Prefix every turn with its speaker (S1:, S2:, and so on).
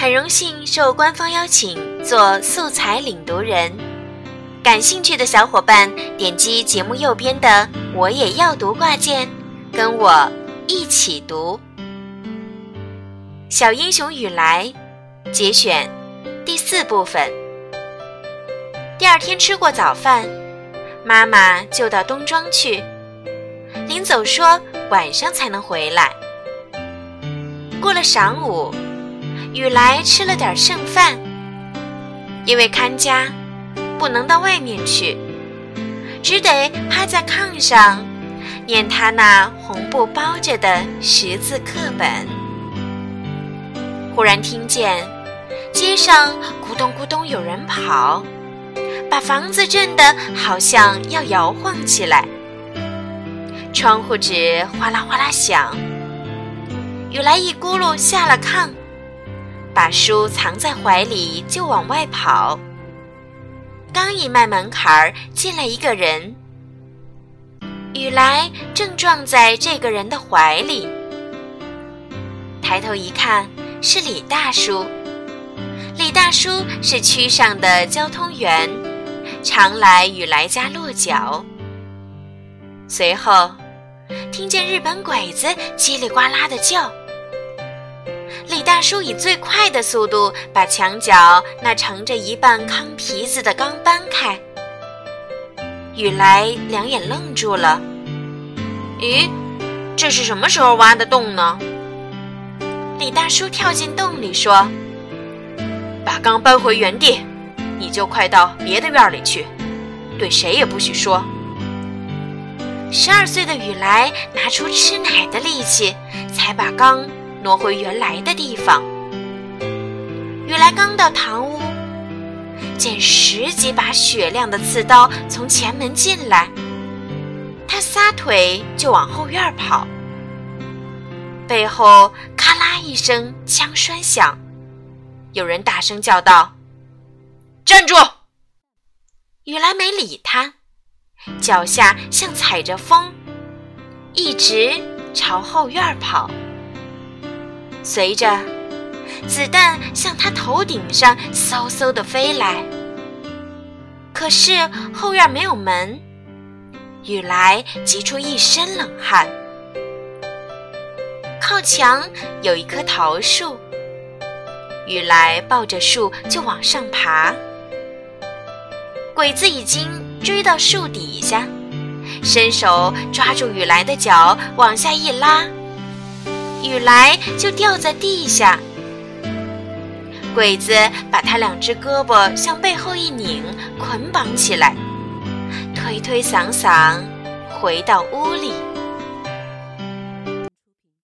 S1: 很荣幸受官方邀请做素材领读人，感兴趣的小伙伴点击节目右边的“我也要读”挂件，跟我一起读《小英雄雨来》节选第四部分。第二天吃过早饭，妈妈就到东庄去，临走说晚上才能回来。过了晌午。雨来吃了点剩饭，因为看家不能到外面去，只得趴在炕上念他那红布包着的识字课本。忽然听见街上咕咚咕咚有人跑，把房子震得好像要摇晃起来，窗户纸哗啦哗啦响。雨来一咕噜下了炕。把书藏在怀里，就往外跑。刚一迈门槛儿，进来一个人。雨来正撞在这个人的怀里。抬头一看，是李大叔。李大叔是区上的交通员，常来雨来家落脚。随后，听见日本鬼子叽里呱啦的叫。李大叔以最快的速度把墙角那盛着一半糠皮子的缸搬开。雨来两眼愣住了。咦，这是什么时候挖的洞呢？李大叔跳进洞里说：“把缸搬回原地，你就快到别的院里去，对谁也不许说。”十二岁的雨来拿出吃奶的力气，才把缸。挪回原来的地方。雨来刚到堂屋，见十几把雪亮的刺刀从前门进来，他撒腿就往后院跑。背后咔啦一声枪栓响，有人大声叫道：“站住！”雨来没理他，脚下像踩着风，一直朝后院跑。随着子弹向他头顶上嗖嗖地飞来，可是后院没有门，雨来急出一身冷汗。靠墙有一棵桃树，雨来抱着树就往上爬。鬼子已经追到树底下，伸手抓住雨来的脚，往下一拉。雨来就掉在地下，鬼子把他两只胳膊向背后一拧，捆绑起来，推推搡搡回到屋里。